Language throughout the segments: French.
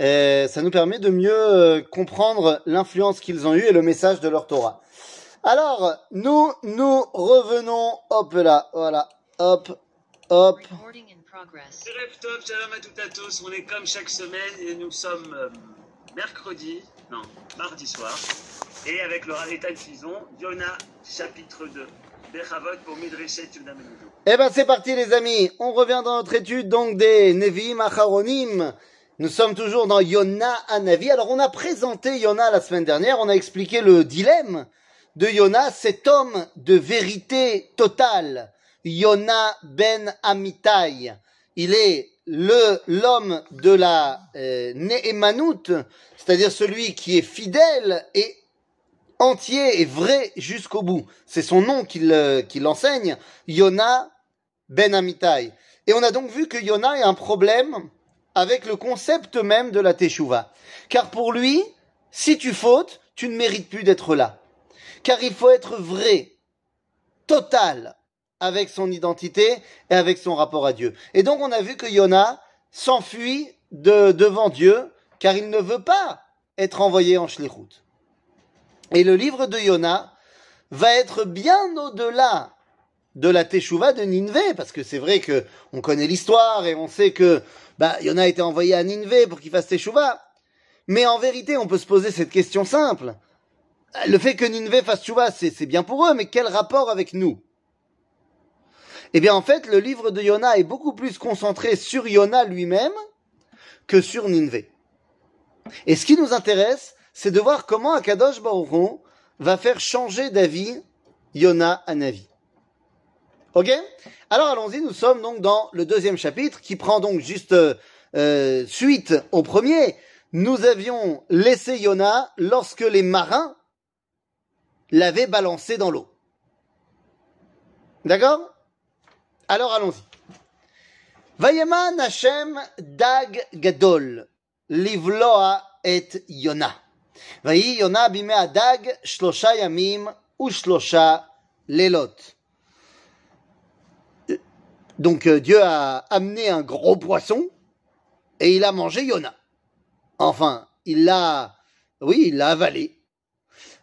Et ça nous permet de mieux euh, comprendre l'influence qu'ils ont eue et le message de leur Torah. Alors, nous, nous revenons, hop là, voilà, hop, hop. Recording in progress. Erev Tov, shalom à toutes et à tous. On est comme chaque semaine et nous sommes euh, mercredi, non, mardi soir. Et avec le Ravetan Fison, Yona, chapitre 2. Bechavot pour Midreshet Yuda Menudou. Eh ben c'est parti les amis, on revient dans notre étude donc des Nevi'im Acharonim. Nous sommes toujours dans Yona Anavi. Alors on a présenté Yona la semaine dernière, on a expliqué le dilemme de Yona, cet homme de vérité totale, Yona ben Amitai. Il est le l'homme de la euh, c'est-à-dire celui qui est fidèle et entier et vrai jusqu'au bout. C'est son nom qu'il euh, enseigne, Yona ben Amitai. Et on a donc vu que Yona a un problème avec le concept même de la Teshuvah. Car pour lui, si tu fautes, tu ne mérites plus d'être là. Car il faut être vrai, total, avec son identité et avec son rapport à Dieu. Et donc on a vu que Yona s'enfuit de, devant Dieu, car il ne veut pas être envoyé en Shlichut. Et le livre de Yona va être bien au-delà de la Teshuvah de Ninvé, parce que c'est vrai que on connaît l'histoire et on sait que bah, Yona a été envoyé à Ninvé pour qu'il fasse Teshuvah. Mais en vérité, on peut se poser cette question simple. Le fait que Ninvé fasse Teshuvah, c'est bien pour eux, mais quel rapport avec nous? Eh bien, en fait, le livre de Yona est beaucoup plus concentré sur Yona lui-même que sur Ninvé. Et ce qui nous intéresse, c'est de voir comment Akadosh Baruch va faire changer d'avis Yona à Navi. Ok Alors allons-y, nous sommes donc dans le deuxième chapitre qui prend donc juste euh, euh, suite au premier. Nous avions laissé Yona lorsque les marins l'avaient balancé dans l'eau. D'accord? Alors allons-y. Vayeman Hashem Dag Gadol Livloa et Yona. Vayi Yona Shlosha Yamim Lelot. Donc euh, Dieu a amené un gros poisson et il a mangé Yona. Enfin, il l'a, oui, il l'a avalé.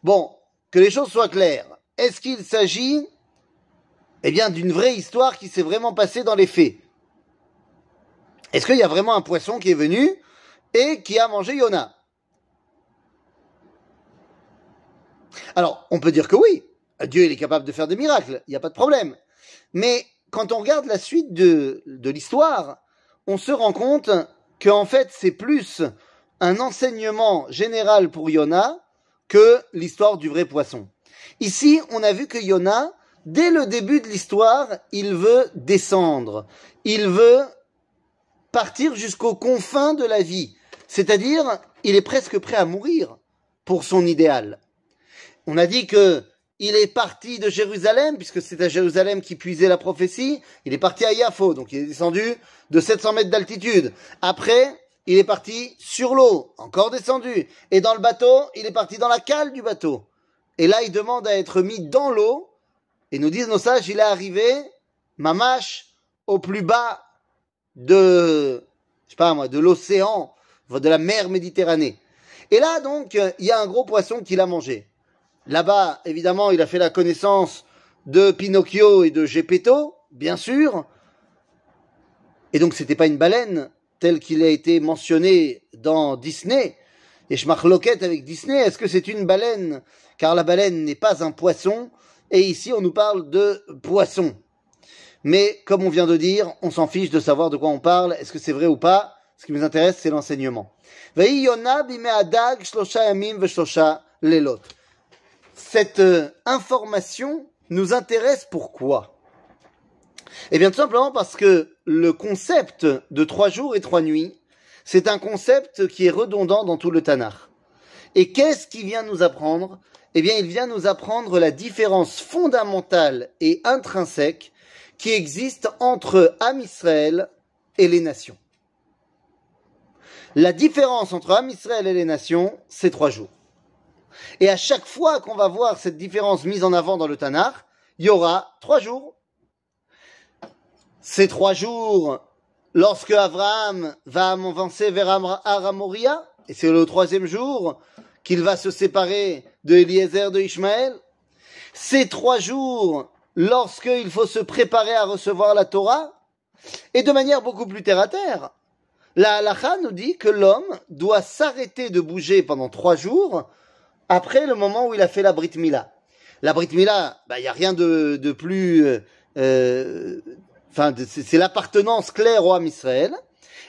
Bon, que les choses soient claires. Est-ce qu'il s'agit, eh bien, d'une vraie histoire qui s'est vraiment passée dans les faits? Est-ce qu'il y a vraiment un poisson qui est venu et qui a mangé Yona? Alors, on peut dire que oui, Dieu il est capable de faire des miracles, il n'y a pas de problème. Mais quand on regarde la suite de, de l'histoire, on se rend compte qu'en fait c'est plus un enseignement général pour Yona que l'histoire du vrai poisson. Ici, on a vu que Yona, dès le début de l'histoire, il veut descendre, il veut partir jusqu'aux confins de la vie, c'est-à-dire il est presque prêt à mourir pour son idéal. On a dit que il est parti de Jérusalem, puisque c'est à Jérusalem qui puisait la prophétie. Il est parti à Yafo, donc il est descendu de 700 mètres d'altitude. Après, il est parti sur l'eau, encore descendu. Et dans le bateau, il est parti dans la cale du bateau. Et là, il demande à être mis dans l'eau. Et nous disent nos sages, il est arrivé, mamache, au plus bas de, je sais pas moi, de l'océan, de la mer Méditerranée. Et là, donc, il y a un gros poisson qu'il a mangé. Là-bas, évidemment, il a fait la connaissance de Pinocchio et de Gepetto, bien sûr. Et donc, c'était pas une baleine, tel qu'il a été mentionné dans Disney. Et je marloquette avec Disney, est-ce que c'est une baleine? Car la baleine n'est pas un poisson, et ici on nous parle de poisson. Mais comme on vient de dire, on s'en fiche de savoir de quoi on parle, est-ce que c'est vrai ou pas? Ce qui nous intéresse, c'est l'enseignement. Cette euh, information nous intéresse pourquoi Eh bien tout simplement parce que le concept de trois jours et trois nuits, c'est un concept qui est redondant dans tout le Tanakh. Et qu'est-ce qu'il vient nous apprendre? Eh bien, il vient nous apprendre la différence fondamentale et intrinsèque qui existe entre Am Israël et les nations. La différence entre Am Israël et les nations, c'est trois jours. Et à chaque fois qu'on va voir cette différence mise en avant dans le Tanakh, il y aura trois jours. Ces trois jours lorsque Abraham va avancer vers Aramoria, et c'est le troisième jour qu'il va se séparer de Eliezer de Ishmaël. Ces trois jours, lorsqu'il faut se préparer à recevoir la Torah, et de manière beaucoup plus terre à terre. La halacha nous dit que l'homme doit s'arrêter de bouger pendant trois jours après le moment où il a fait la Brit Mila. La Brit Mila, il bah, n'y a rien de, de plus... Euh, euh enfin, c'est l'appartenance claire au âme Israël.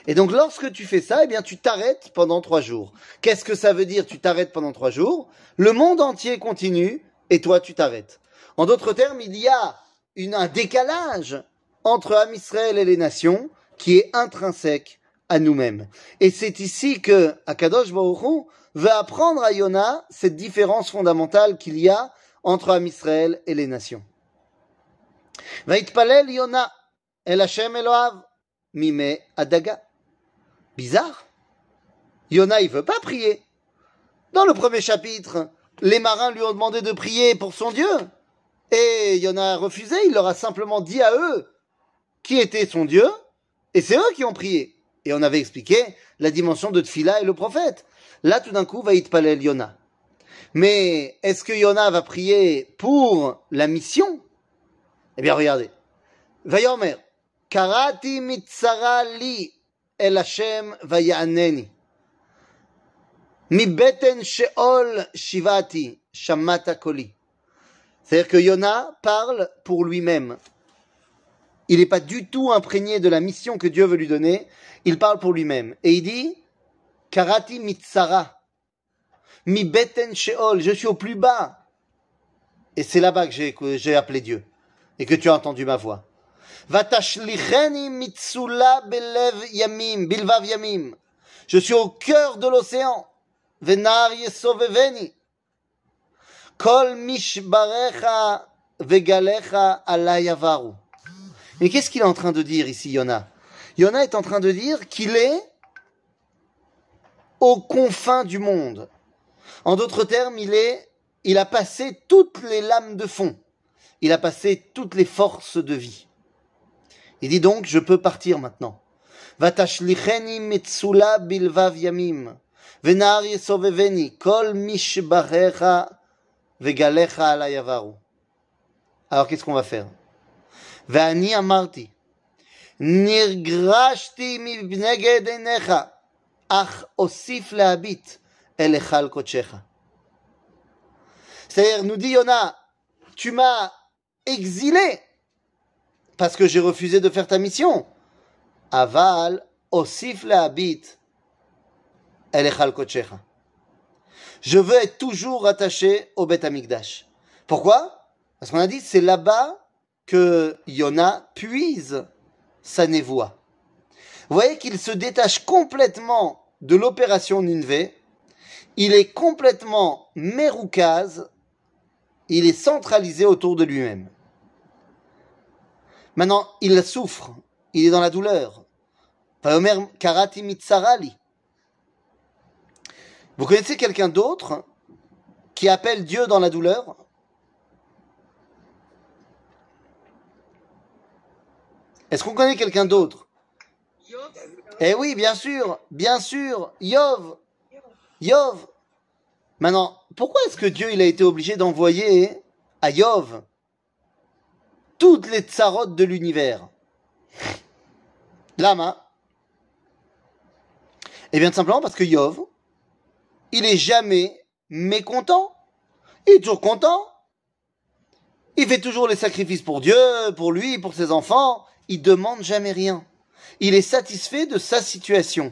Et donc, lorsque tu fais ça, eh bien, tu t'arrêtes pendant trois jours. Qu'est-ce que ça veut dire, tu t'arrêtes pendant trois jours? Le monde entier continue et toi, tu t'arrêtes. En d'autres termes, il y a une, un décalage entre Am Israël et les nations qui est intrinsèque à nous-mêmes. Et c'est ici que Akadosh Baruch veut apprendre à Yona cette différence fondamentale qu'il y a entre Am Israël et les nations. Vaitpalel Yona el Hashem Eloav mime adaga. Bizarre. Yona, il veut pas prier. Dans le premier chapitre, les marins lui ont demandé de prier pour son Dieu. Et Yona a refusé, il leur a simplement dit à eux qui était son Dieu, et c'est eux qui ont prié. Et on avait expliqué la dimension de Tfila et le prophète. Là, tout d'un coup, va Itpalel Yona. Mais est-ce que Yona va prier pour la mission? Eh bien, regardez. Vayomer, Karati mitzara li el Hashem vayaneni. Mi beten sheol shivati shamata koli. C'est-à-dire que Yona parle pour lui-même. Il n'est pas du tout imprégné de la mission que Dieu veut lui donner. Il parle pour lui-même. Et il dit, Karati mitsara, mi beten sheol, je suis au plus bas. Et c'est là-bas que j'ai appelé Dieu. Et que tu as entendu ma voix. Vatashlicheni mitsula belev yamim, bilvav yamim. Je suis au cœur de l'océan. Venar yesoveveni. Kol mishbarecha vegalecha alayavaru. Mais qu'est-ce qu'il est en train de dire ici, Yona? Yona est en train de dire qu'il est aux confins du monde. En d'autres termes, il est, il a passé toutes les lames de fond. Il a passé toutes les forces de vie. Il dit donc, je peux partir maintenant. Vatashlicheni metsula bilvav yamim. Venar yesoveveni. Kol mishbarecha vegalecha alayavaru. Alors qu'est-ce qu'on va faire ואני אמרתי, נרגשתי מנגד עיניך, C'est-à-dire, nous dit Yona, tu m'as exilé parce que j'ai refusé de faire ta mission. Aval, osif habit el echal kochecha. Je veux être toujours attaché au Bet Amikdash. Pourquoi? Parce qu'on a dit, c'est là-bas que Yona puise sa névoie. Vous voyez qu'il se détache complètement de l'opération Ninvé. Il est complètement méroukaz. Il est centralisé autour de lui-même. Maintenant, il souffre. Il est dans la douleur. Vous connaissez quelqu'un d'autre qui appelle Dieu dans la douleur? Est-ce qu'on connaît quelqu'un d'autre? Eh oui, bien sûr, bien sûr, Yov. Yov. Maintenant, pourquoi est-ce que Dieu a été obligé d'envoyer à Yov toutes les tsarotes de l'univers? Lama. Eh bien, tout simplement parce que Yov, il est jamais mécontent. Il est toujours content. Il fait toujours les sacrifices pour Dieu, pour lui, pour ses enfants il demande jamais rien. Il est satisfait de sa situation.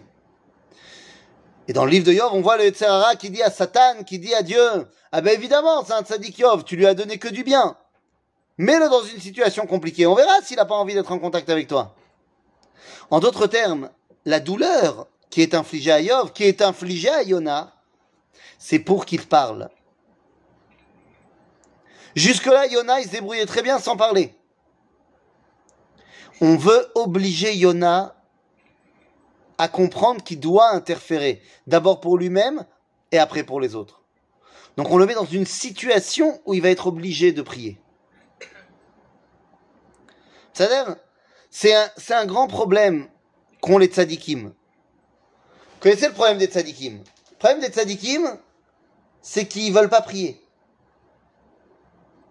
Et dans le livre de Yov, on voit le Tzerara qui dit à Satan, qui dit à Dieu, ah ben évidemment, c'est un tzaddik Yov, tu lui as donné que du bien. Mets-le dans une situation compliquée, on verra s'il n'a pas envie d'être en contact avec toi. En d'autres termes, la douleur qui est infligée à Yov, qui est infligée à Yona, c'est pour qu'il parle. Jusque-là, Yona, il se débrouillait très bien sans parler on veut obliger Yona à comprendre qu'il doit interférer, d'abord pour lui-même et après pour les autres. Donc on le met dans une situation où il va être obligé de prier. C'est-à-dire, c'est un, grand problème qu'ont les tzadikim. Vous connaissez le problème des tzadikim? Le problème des tzadikim, c'est qu'ils veulent pas prier.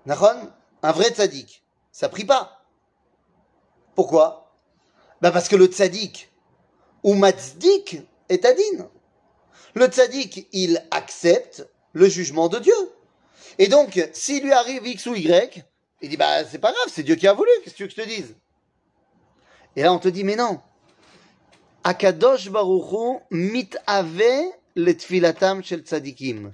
Nahon Un vrai tzadik, ça prie pas. Pourquoi? Bah Parce que le tzadik, ou matzdik, est adin. Le tzaddik, il accepte le jugement de Dieu. Et donc, s'il lui arrive X ou Y, il dit, bah, c'est pas grave, c'est Dieu qui a voulu, qu'est-ce que tu veux que je te dise? Et là, on te dit, mais non. Akadosh Baruchu mitave le tfilatam shel tzadikim.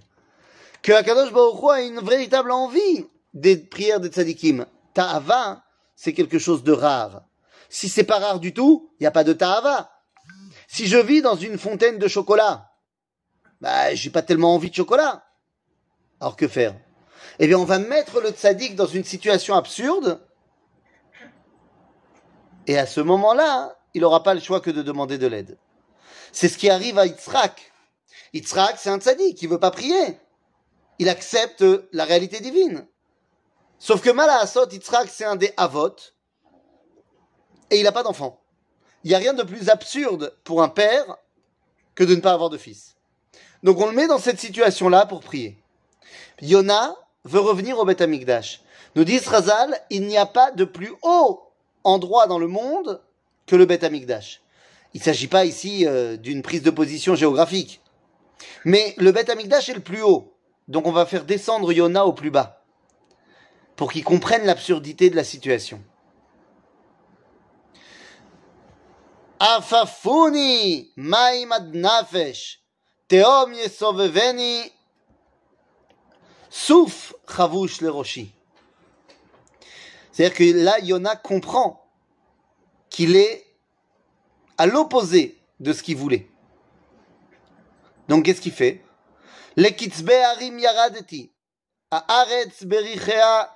Que Akadosh Baruchu a une véritable envie des prières des tzadikim. Ta'ava, c'est quelque chose de rare. Si c'est pas rare du tout, il n'y a pas de ta'ava. Si je vis dans une fontaine de chocolat, bah, j'ai pas tellement envie de chocolat. Alors que faire? Eh bien, on va mettre le tzaddik dans une situation absurde. Et à ce moment-là, il n'aura pas le choix que de demander de l'aide. C'est ce qui arrive à Yitzhak. Yitzhak, c'est un tzaddik, qui veut pas prier. Il accepte la réalité divine. Sauf que Asot, Yitzhak, c'est un des avot. Et il n'a pas d'enfant. Il n'y a rien de plus absurde pour un père que de ne pas avoir de fils. Donc on le met dans cette situation-là pour prier. Yona veut revenir au Beth Amikdash. Nous dit Razal, il n'y a pas de plus haut endroit dans le monde que le Beth Amikdash. Il ne s'agit pas ici euh, d'une prise de position géographique. Mais le Beth Amikdash est le plus haut. Donc on va faire descendre Yona au plus bas. Pour qu'il comprenne l'absurdité de la situation. Afafuni maimad nafesh teom yesoveveni Souf chavush le roshi. C'est-à-dire que là, Yona comprend qu'il est à l'opposé de ce qu'il voulait. Donc, qu'est-ce qu'il fait? Lekitzbe harim yaradeti, haaretz berichea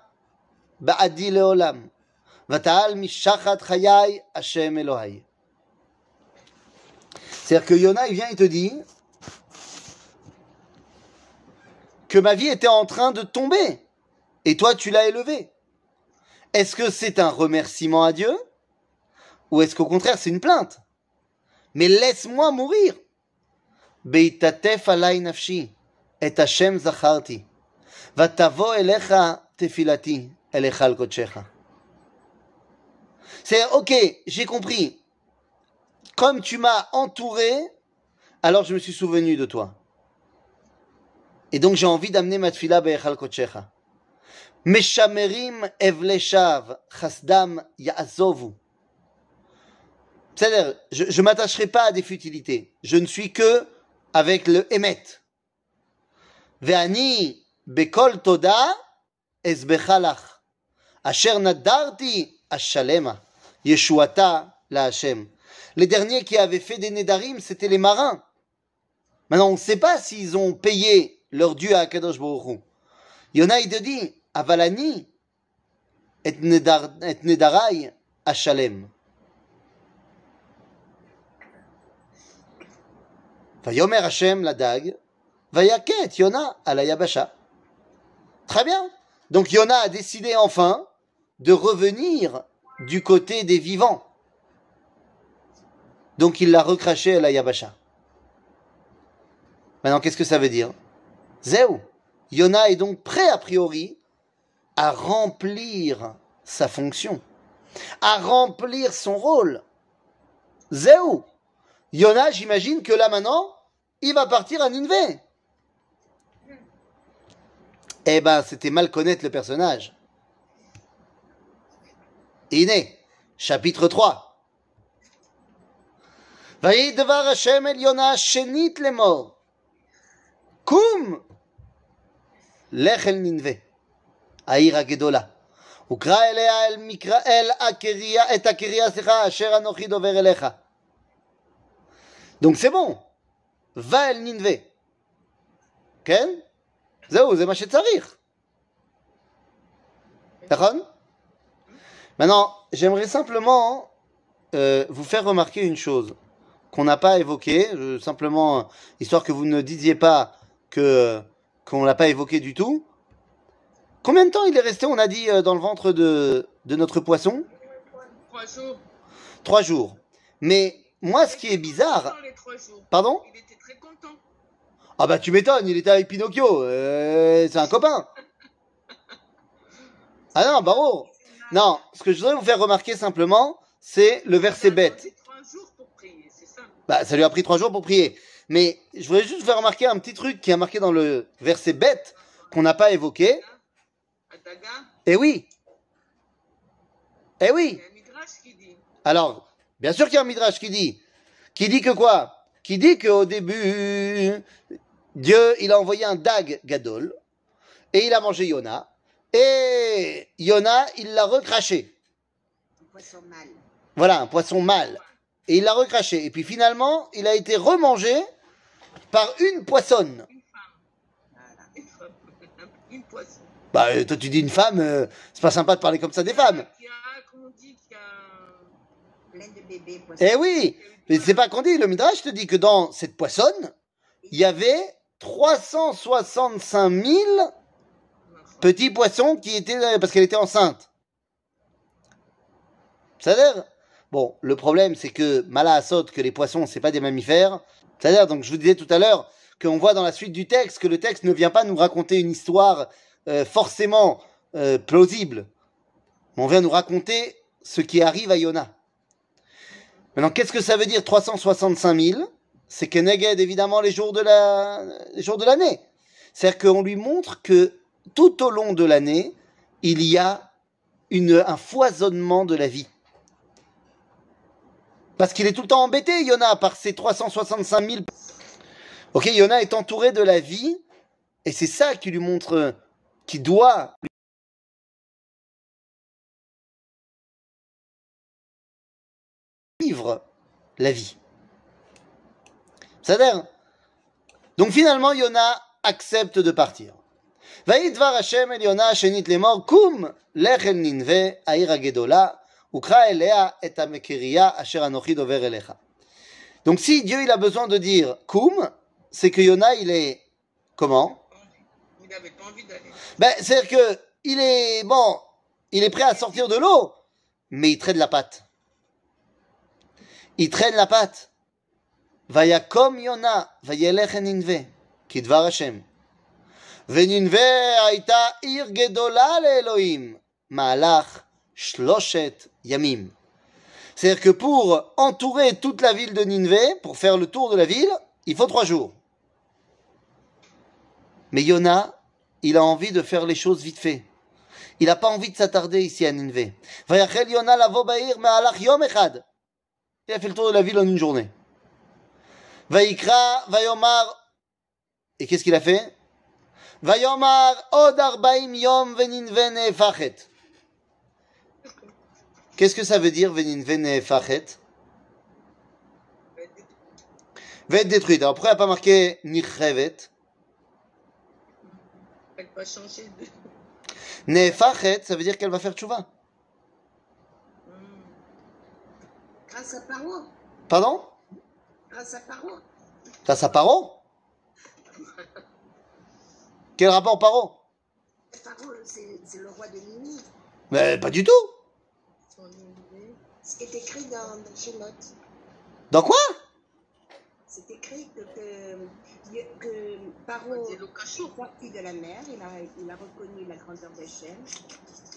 ba'adi leolam, vata'al mishachat chayai Hashem Elohai. C'est-à-dire que Yona, il vient et te dit, que ma vie était en train de tomber. Et toi, tu l'as élevé. Est-ce que c'est un remerciement à Dieu Ou est-ce qu'au contraire, c'est une plainte? Mais laisse-moi mourir. C'est ok, j'ai compris. Comme tu m'as entouré, alors je me suis souvenu de toi. Et donc j'ai envie d'amener ma tfila be'echal kochecha. Meshamerim evleshav chasdam ya'azovu. C'est-à-dire, je ne m'attacherai pas à des futilités. Je ne suis que avec le emet. Ve'ani bekol toda esbechalach. Asher nadarti ashalema. Yeshuata la Hashem. Les derniers qui avaient fait des nedarim, c'était les marins. Maintenant, on ne sait pas s'ils ont payé leur Dieu à Kadosh Baruch Yona, il te dit, Avalani et, nedar, et nedarai Shalem. Vayomer Hashem la dag, vayaket Yona à la Yabasha. Très bien. Donc Yona a décidé enfin de revenir du côté des vivants. Donc il l'a recraché à la Yabasha. Maintenant, qu'est-ce que ça veut dire? Zéou. Yona est donc prêt a priori à remplir sa fonction, à remplir son rôle. Zéou. Yona, j'imagine que là maintenant, il va partir à Ninvé. Eh ben, c'était mal connaître le personnage. Iné, chapitre 3. devar Hashem el Yona shenit lemor. Koum לך אל ננבה, העיר הגדולה. וקרא אליה אל, מקרא, אל הקריה, את הקריה, סליחה, אשר אנוכי דובר אליך. Donc c'est bon, va אל ננבה. כן? זהו, זה מה שצריך. נכון? Maintenant, j'aimerais simplement euh, vous faire remarquer une chose qu'on n'a pas évoquée, simplement, histoire que vous ne disiez pas que qu'on l'a pas évoqué du tout. Combien de temps il est resté, on a dit, euh, dans le ventre de, de notre poisson? Trois jours. Trois jours. Mais moi, ce qui est bizarre. Content les trois jours. Pardon? Il était très content. Ah bah tu m'étonnes, il était avec Pinocchio. euh, c'est un copain. Ah non, Baro. Non, ce que je voudrais vous faire remarquer simplement, c'est le verset bête. Bah, ça lui a pris trois jours pour prier. Mais je voudrais juste vous faire remarquer un petit truc qui est marqué dans le verset bête qu'on n'a pas évoqué. Eh oui. Eh oui. a. Alors, bien sûr qu'il y a un midrash qui dit, qui dit que quoi? Qui dit qu'au début, Dieu, il a envoyé un dag gadol et il a mangé Yona et Yona, il l'a recraché. Un poisson mâle. Voilà, un poisson mâle. Et il l'a recraché. Et puis finalement, il a été remangé par une poissonne. Une femme. Voilà. Une femme. Une poisson. Bah, euh, toi, tu dis une femme, euh, c'est pas sympa de parler comme ça des femmes. Qui a, comment on dit, qui a. Plein de bébés poissons. Eh oui, mais c'est pas qu'on dit. Le Midrash te dit que dans cette poissonne, il y avait 365 000 petits poissons qui étaient euh, parce qu'elle était enceinte. C'est-à-dire, bon, le problème c'est que Mala Asot, que les poissons c'est pas des mammifères. C'est-à-dire, donc je vous disais tout à l'heure qu'on voit dans la suite du texte que le texte ne vient pas nous raconter une histoire euh, forcément euh, plausible. On vient nous raconter ce qui arrive à Yona. Maintenant, qu'est-ce que ça veut dire 365 000 C'est que Neged, évidemment, les jours de les de l'année. C'est-à-dire qu'on lui montre que tout au long de l'année, il y a un foisonnement de la vie. Parce qu'il est tout le temps embêté, Yona, par ses 365 000. Ok, Yona est entouré de la vie, et c'est ça qui lui montre qu'il doit. vivre la vie. C'est-à-dire Donc finalement, Yona accepte de partir. Vaïd var Hashem el Yona shenit lemor kum lechen ninve aïra gedola וקרא אליה את המקרייה אשר אנוכי דובר אליך. Donc si Dieu il a besoin de dire Koum, c'est que Yona il est comment Il n'avait pas envie d'aller. Ben c'est-à-dire que il est bon, il est prêt à sortir de l'eau, mais il traîne la patte. Il traîne la patte. Vayakom Yona, vayelech Ninve, kidvar Hashem. וננבה הייתה עיר גדולה לאלוהים, מהלך Shloshet Yamim. C'est-à-dire que pour entourer toute la ville de Ninveh, pour faire le tour de la ville, il faut trois jours. Mais Yona, il a envie de faire les choses vite fait. Il n'a pas envie de s'attarder ici à Ninveh. Il a fait le tour de la ville en une journée. Et qu'est-ce qu'il a fait? Yom Qu'est-ce que ça veut dire venin vene fachet? Va être détruite. Alors pourquoi il a pas marqué nichrevet Elle va changer de. Nefachet, ça veut dire qu'elle va faire tchouva. Hmm. Grâce à Paro. Pardon? Grâce à Paro. Grâce à Paro Quel rapport Paro Paro, c'est le roi de Nini. Mais pas du tout son idée. Ce qui est écrit dans, dans Shemot. Dans quoi? C'est écrit que, que, que Paro C'est le cachot. est sorti de la mer, il a, il a reconnu la grandeur d'Hachem,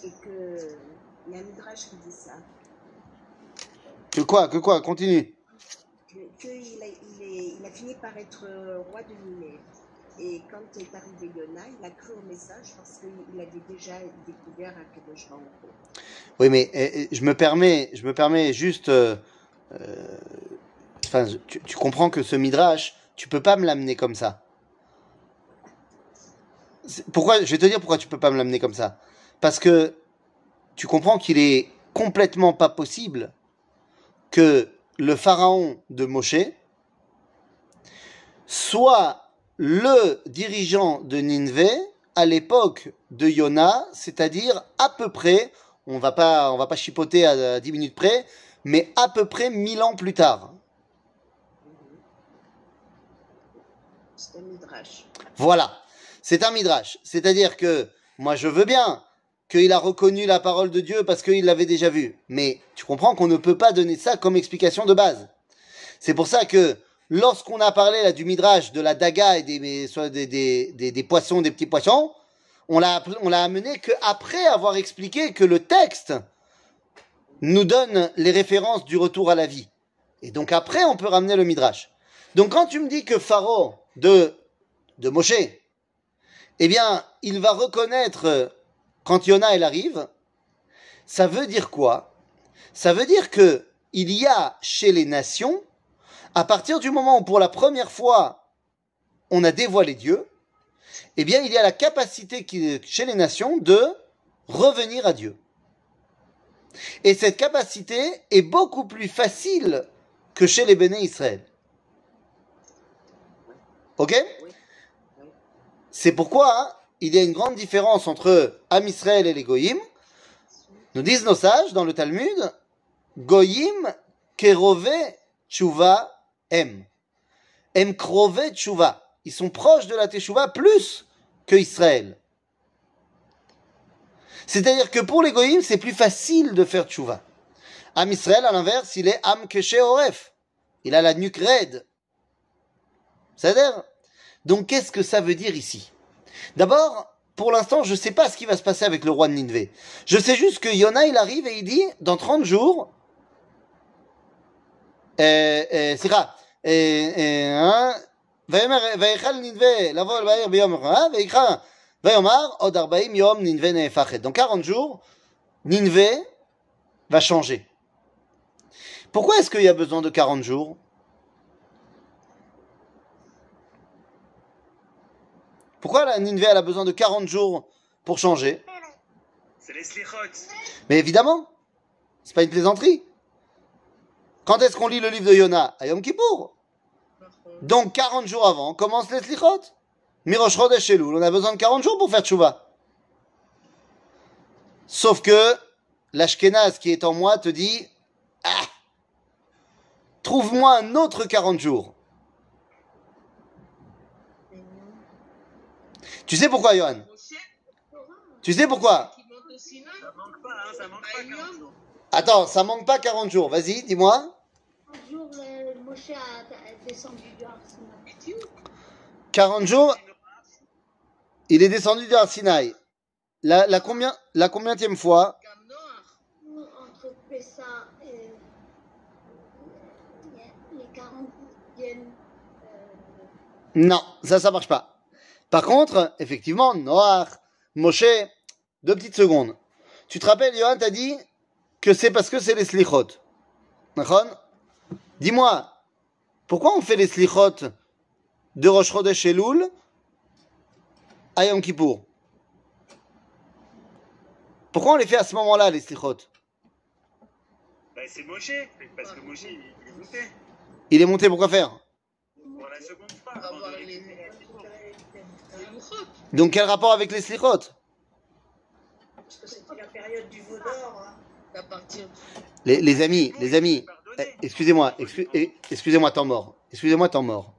et que il y a un Midrash qui dit ça. Que quoi Que quoi? Continue. que- qu'il a, il est- il a fini par être roi de Nineveh. Et quand est arrivé Yona, il a cru au message parce qu'il avait déjà découvert un Hu. Oui, mais euh, euh, je me permets, je me permets juste. euh, euh, tu, tu comprends que ce midrash, tu peux pas me l'amener comme ça. Pourquoi Je vais te dire pourquoi tu peux pas me l'amener comme ça. Parce que tu comprends qu'il est complètement pas possible que le pharaon de Moshe soit le dirigeant de Nineveh à l'époque de Yona, c'est-à-dire à peu près, on va pas, on va pas chipoter à 10 minutes près, mais à peu près 1000 ans plus tard. C'est un Midrash. Voilà, c'est un midrash. C'est-à-dire que moi je veux bien qu'il a reconnu la parole de Dieu parce qu'il l'avait déjà vue. Mais tu comprends qu'on ne peut pas donner ça comme explication de base. C'est pour ça que lorsqu'on a parlé là du midrash de la daga et des, des, des, des poissons, des petits poissons, on l'a on l'a amené qu'après avoir expliqué que le texte nous donne les références du retour à la vie. Et donc après, on peut ramener le midrash. Donc quand tu me dis que Pharaon de, de Moshe, eh bien, il va reconnaître quand Yona elle arrive, ça veut dire quoi? Ça veut dire que il y a chez les nations, à partir du moment où pour la première fois on a dévoilé Dieu, eh bien, il y a la capacité chez les nations de revenir à Dieu. Et cette capacité est beaucoup plus facile que chez les béné Israël. Ok? C'est pourquoi hein, il y a une grande différence entre Am Israël et les Goïm. Nous disent nos sages dans le Talmud, Goïm kerove tshuva em. Em krove tshuva. Ils sont proches de la teshuva plus que Israël. C'est-à-dire que pour les c'est plus facile de faire tshuva. Am Israël, à l'inverse, il est Am Keshe Oref. Il a la nuque raide. C'est-à-dire Donc, qu'est-ce que ça veut dire ici? D'abord, pour l'instant, je ne sais pas ce qui va se passer avec le roi de Nineveh. Je sais juste que Yona, il arrive et il dit, dans 30 jours, euh, euh, c'est ça, euh, euh, hein, ויכל ננבה לבוא בעיר ביום אחד, ויקרא ויאמר עוד 40 יום ננבה נהפכת. Donc 40 jours, Ninvé va changer. Pourquoi est-ce qu'il y a besoin de 40 jours Pourquoi la Ninvé elle a besoin de 40 jours pour changer C'est les slichot. Mais évidemment, c'est pas une plaisanterie. Quand est-ce qu'on lit le livre de Yona À Yom Kippour. Donc 40 jours avant, commence les slichot. Mirosh Chodesh Elul, on a besoin de 40 jours pour faire tchouva. Sauf que l'Ashkenaz qui est en moi te dit Ah Trouve-moi un autre 40 jours. Tu sais pourquoi, Johan? Tu sais pourquoi? hein, ça manque pas 40 jours. Attends, ça manque pas 40 jours. Vas-y, dis-moi. Un jour, euh, Moshe a, a descendu du Har Sinaï. 40 jours, il est descendu du Har Sinaï. La, la combien La combienième fois? Gam Noach. Ou Entre Pessa et les 40 viennent. Euh, Non, ça, ça marche pas. Par contre, effectivement, Noach, Moshe, deux petites secondes. Tu te rappelles, Johan, t'as dit que c'est parce que c'est les slichot. Dis-moi, pourquoi on fait les slichot de Rosh Chodesh Elul à Yom Kippour Pourquoi on les fait à ce moment-là, les slichot Bah, c'est Moshe, parce que Moshe, il il est monté Il est monté pour quoi faire pour la seconde fois. Les. Donc quel rapport avec les slichot Parce que c'était la période du veau d'or. hein. À partir les, les amis, les amis, Excusez-moi, excu- eh, excusez-moi, temps mort. Excusez-moi, temps mort.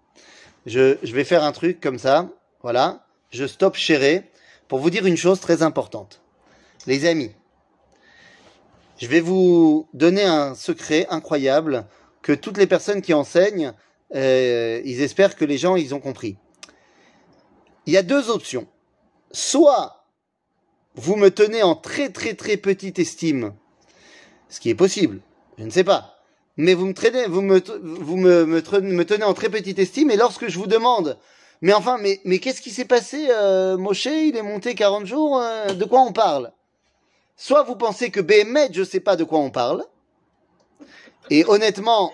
Je, je vais faire un truc comme ça. Voilà. Je stoppe chéré pour vous dire une chose très importante. Les amis, je vais vous donner un secret incroyable que toutes les personnes qui enseignent, euh, ils espèrent que les gens, ils ont compris. Il y a deux options. Soit vous me tenez en très très très petite estime, ce qui est possible, je ne sais pas mais vous me traînez, vous me, vous me, me, me tenez en très petite estime, et lorsque je vous demande, mais enfin, mais, mais qu'est-ce qui s'est passé, euh, Moshe, il est monté 40 jours, euh, de quoi on parle? Soit vous pensez que Béhémet, je sais pas de quoi on parle, et honnêtement,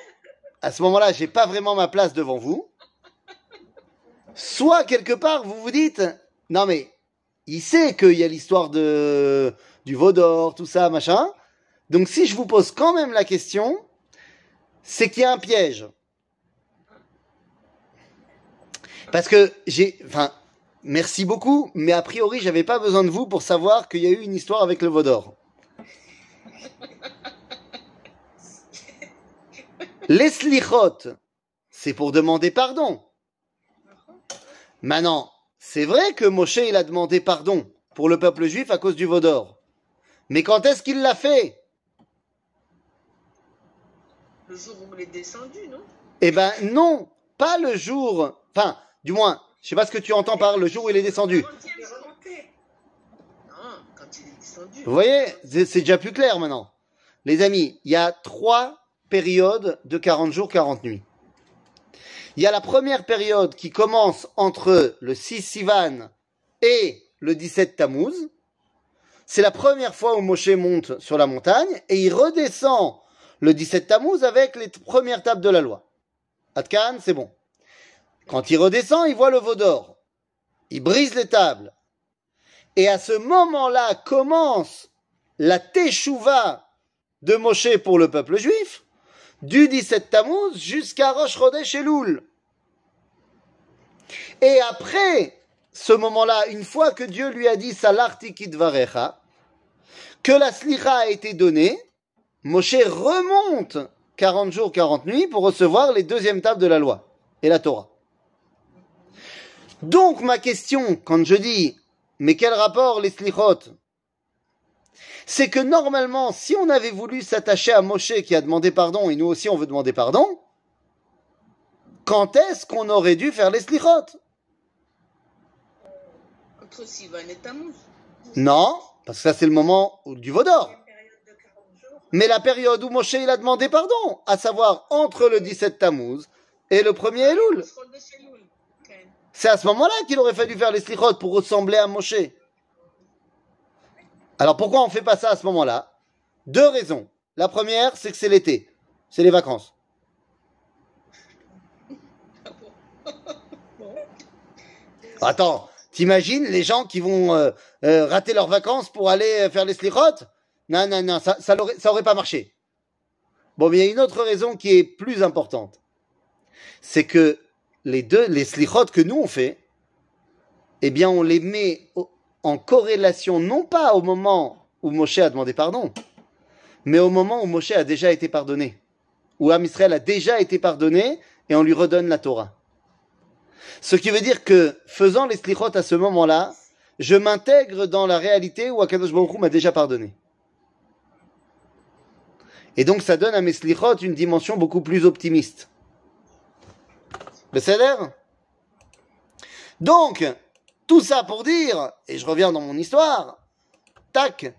à ce moment-là, j'ai pas vraiment ma place devant vous, soit quelque part, vous vous dites, non mais, il sait qu'il y a l'histoire de, du veau d'or, tout ça, machin, donc si je vous pose quand même la question, c'est qu'il y a un piège. Parce que j'ai, enfin, merci beaucoup, mais a priori, j'avais pas besoin de vous pour savoir qu'il y a eu une histoire avec le veau d'or. Les slichot, c'est pour demander pardon. Maintenant, c'est vrai que Moshe, il a demandé pardon pour le peuple juif à cause du veau d'or. Mais quand est-ce qu'il l'a fait? Le jour où il est descendu, non? Eh ben non, pas le jour. Enfin, du moins, je sais pas ce que tu entends par le jour où il est descendu. Il est remonté. Non, quand il est descendu. Vous voyez, c'est c'est déjà plus clair maintenant. Les amis, il y a trois périodes de 40 jours, 40 nuits. Il y a la première période qui commence entre le 6 Sivan et le 17 Tammuz. C'est la première fois où Moshe monte sur la montagne et il redescend le 17 Tammuz avec les premières tables de la loi. Atkan, c'est bon. Quand il redescend, il voit le veau d'or. Il brise les tables. Et à ce moment-là commence la Teshuvah de Moshe pour le peuple juif, du 17 Tammuz jusqu'à Rosh Chodesh Elul. Et après ce moment-là, une fois que Dieu lui a dit Salarti Kidvarecha, que la slicha a été donnée, Moshe remonte 40 jours, 40 nuits pour recevoir les deuxièmes tables de la loi et la Torah. Donc ma question, quand je dis mais quel rapport les slichot? C'est que normalement, si on avait voulu s'attacher à Moshe qui a demandé pardon et nous aussi on veut demander pardon, quand est-ce qu'on aurait dû faire les slichot? Entre Sivan et Tammuz. Non, parce que ça c'est le moment du Vaudor. Mais la période où Moshe a demandé pardon, à savoir entre le 17 Tammuz et le 1er Elul. C'est à ce moment-là qu'il aurait fallu faire les slichot pour ressembler à Moshe. Alors pourquoi on fait pas ça à ce moment-là? Deux raisons. La première, c'est que c'est l'été. C'est les vacances. Attends, t'imagines les gens qui vont euh, euh, rater leurs vacances pour aller euh, faire les slichot? Non, non, non, ça, ça, l'aurait- ça aurait pas marché. Bon, mais il y a une autre raison qui est plus importante. C'est que les deux, les slichot que nous on fait, eh bien, on les met en corrélation, non pas au moment où Moshe a demandé pardon, mais au moment où Moshe a déjà été pardonné, où Am Israël a déjà été pardonné et on lui redonne la Torah. Ce qui veut dire que, faisant les slichot à ce moment-là, je m'intègre dans la réalité où Akadosh Baruch m'a déjà pardonné. Et donc, ça donne à mes slichot une dimension beaucoup plus optimiste. l'air Donc, tout ça pour dire, et je reviens dans mon histoire, tac,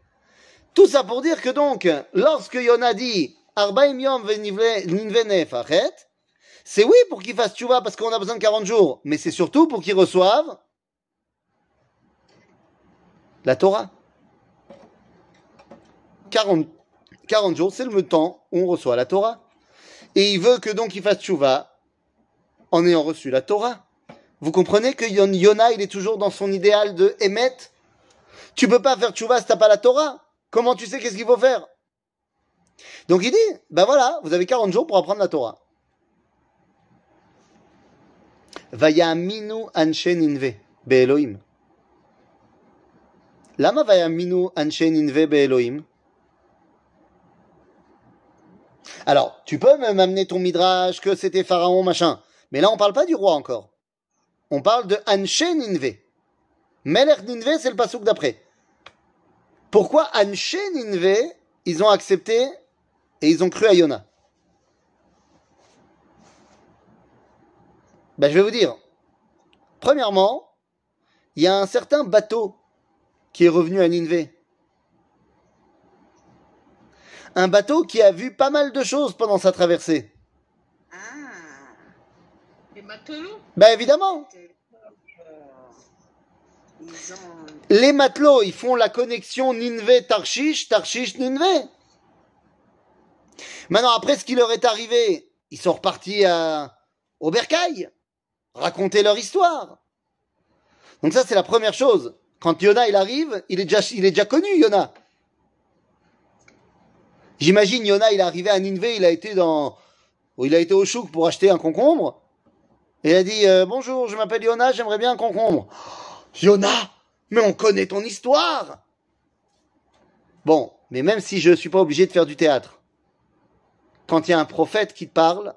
tout ça pour dire que donc, lorsque Yona dit Arbaim yom c'est oui pour qu'il fasse tchouva parce qu'on a besoin de 40 jours, mais c'est surtout pour qu'il reçoive la Torah. 40, 40 jours, c'est le temps où on reçoit la Torah. Et il veut que donc il fasse tchouva en ayant reçu la Torah. Vous comprenez que Yon- Yona, il est toujours dans son idéal de Emet Tu peux pas faire tchouva si t'as pas la Torah. Comment tu sais qu'est-ce qu'il faut faire? Donc il dit, ben voilà, vous avez 40 jours pour apprendre la Torah. Vayaminu anshe ninve be'elohim. Lama vayaminu anshe ninve be'elohim Alors, tu peux même amener ton midrash que c'était Pharaon, machin. Mais là, on parle pas du roi encore. On parle de Anshe Ninve. Melech Ninve, c'est le pasouk d'après. Pourquoi Anshe Ninve, ils ont accepté et ils ont cru à Yona Ben, je vais vous dire. Premièrement, il y a un certain bateau qui est revenu à Ninve. Un bateau qui a vu pas mal de choses pendant sa traversée. Ah, Les matelots? Ben évidemment, ils ont. les matelots, ils font la connexion Ninve-Tarshish, Tarshish-Ninve. Maintenant, après ce qui leur est arrivé, ils sont repartis à, au bercail, raconter leur histoire. Donc ça, c'est la première chose. Quand Yona, il arrive, il est déjà, il est déjà connu, Yona. J'imagine Yona, il est arrivé à Ninve, il a été dans, il a été au chouk pour acheter un concombre. Et il a dit, euh, bonjour, je m'appelle Yona, j'aimerais bien un concombre. Yona, mais on connaît ton histoire. Bon, mais même si je suis pas obligé de faire du théâtre, quand il y a un prophète qui te parle,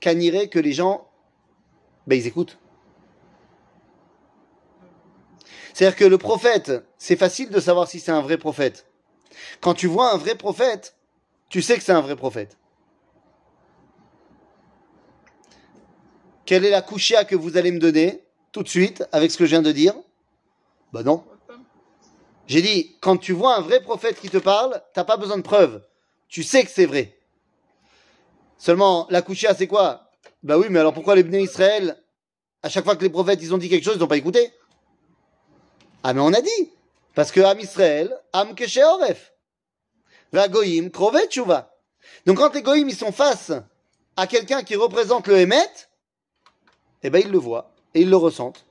qu'anirait que les gens, ben ils écoutent. C'est-à-dire que le prophète, c'est facile de savoir si c'est un vrai prophète. Quand tu vois un vrai prophète, tu sais que c'est un vrai prophète. quelle est la couchia que vous allez me donner tout de suite avec ce que je viens de dire? Bah non. J'ai dit, quand tu vois un vrai prophète qui te parle, t'as pas besoin de preuves. Tu sais que c'est vrai. Seulement, la couchia, c'est quoi? Bah oui, mais alors pourquoi les Bnei Israël, à chaque fois que les prophètes ils ont dit quelque chose, ils n'ont pas écouté? Ah, mais on a dit Parce que Am Israël, Am Keshe Oref. Vagoïm, Tshuva. Donc quand les Goïm ils sont face à quelqu'un qui représente le Hémet, eh ben ils le voient et ils le ressentent.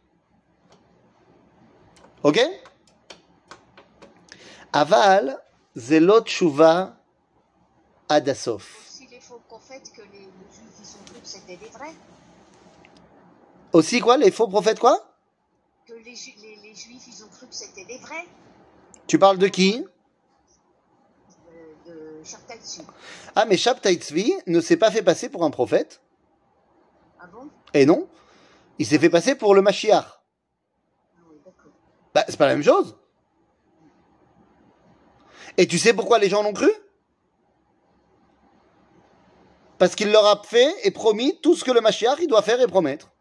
Ok? Aval, Zelot Tshuva Adasof. Aussi les faux prophètes que les, les juifs ils ont cru que c'était des vrais. Aussi quoi? Les faux prophètes quoi? Les, Ju- les, les juifs ils ont cru que c'était des vrais. Tu parles de qui? Euh, de Shabtai Tzvi. Ah mais Shabtai Tzvi ne s'est pas fait passer pour un prophète. Ah bon? Et non, il s'est fait passer pour le Mashiach. Ah oui, d'accord. Bah, c'est pas la même chose. Et tu sais pourquoi les gens l'ont cru? Parce qu'il leur a fait et promis tout ce que le Mashiach il doit faire et promettre.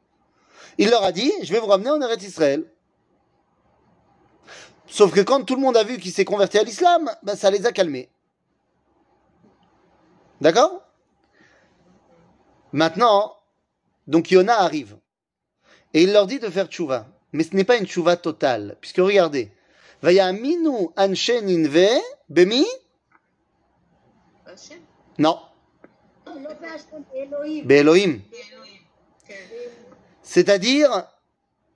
Il leur a dit, je vais vous ramener en Eretz Israël. Sauf que quand tout le monde a vu qu'il s'est converti à l'islam, ben ça les a calmés. D'accord? Maintenant, donc Yona arrive. Et il leur dit de faire tchouva. Mais ce n'est pas une tchouva totale. Puisque regardez. Vayaminu anshen inve bemi? Non. Be'elohim. C'est-à-dire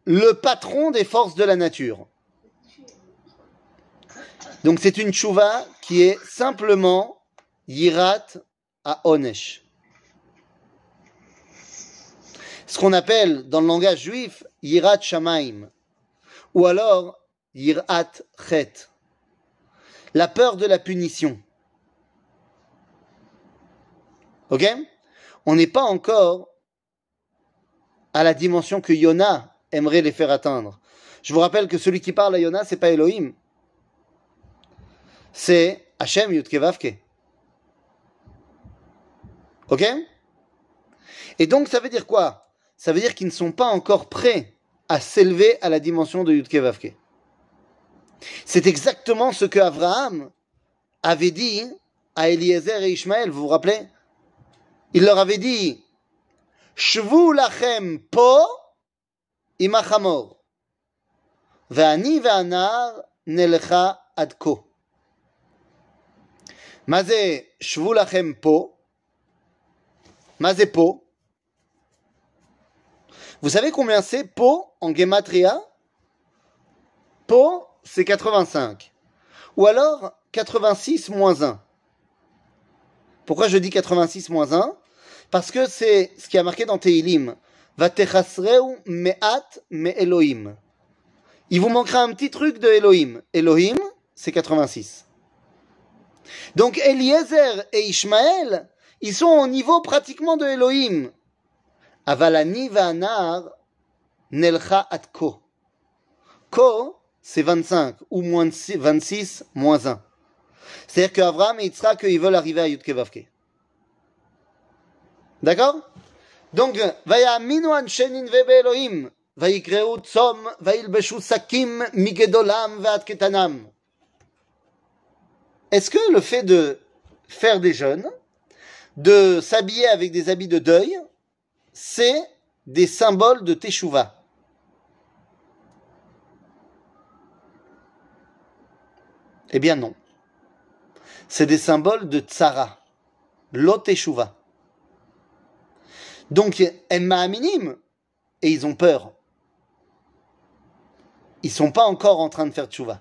le patron des forces de la nature. Donc c'est une tchouva qui est simplement yirat à onesh. Ce qu'on appelle dans le langage juif yirat shamaim ou alors yirat chet. La peur de la punition. Ok? On n'est pas encore à la dimension que Yona aimerait les faire atteindre. Je vous rappelle que celui qui parle à Yona, c'est pas Elohim c'est Hachem Yutkevavke. Ok? Et donc, ça veut dire quoi? Ça veut dire qu'ils ne sont pas encore prêts à s'élever à la dimension de Yutkevavke. C'est exactement ce que Abraham avait dit à Eliezer et Ishmaël, vous vous rappelez? Il leur avait dit Shvu lachem po imachamor. Ve'ani ve'anar nelcha adko. מה זה שבו לכם פה? מה זה פה? Vous savez combien c'est po en gematria Po, c'est 85. Ou alors 86 moins 1. Pourquoi je dis 86 moins 1 Parce que c'est ce qui a marqué dans Teilim. Vatechasreu me'at me Elohim. Il vous manquera un petit truc de Elohim. Elohim, c'est 86. Donc Eliezer et Ishmaël, ils sont au niveau pratiquement de Elohim. Avalani va'anar nelcha at ko. Ko, c'est 25, ou moins 26, moins 1. C'est-à-dire qu'Abraham et Yitzhak, ils veulent arriver à Yudkevavke. D'accord Donc, ויאמינו אנשי ננבה באלוהים, ויקראו צום, וילבשו שקים מגדולם ועד קטנם. Est-ce que le fait de faire des jeûnes, de s'habiller avec des habits de deuil, c'est des symboles de Teshuvah Eh bien non. C'est des symboles de Tzara, lo Teshuvah. Donc, Emma minim et ils ont peur. Ils sont pas encore en train de faire tchouva.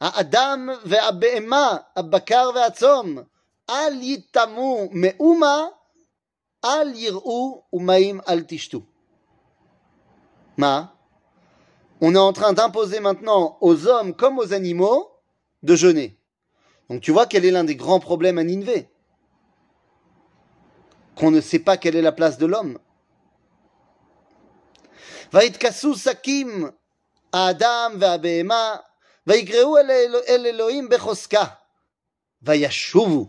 האדם והבהמה, הבקר והצום, אל יטמאו מאומה, אל יראו ומאים אל תשתו. Ma, on est en train d'imposer maintenant aux hommes comme aux animaux de jeûner. Donc tu vois quel est l'un des grands problèmes à Ninvé Qu'on ne sait pas quelle est la place de l'homme. ויתכסו שקים האדם והבהמה, ויקראו אל, אלו- אל אלוהים בחוזקה, וישובו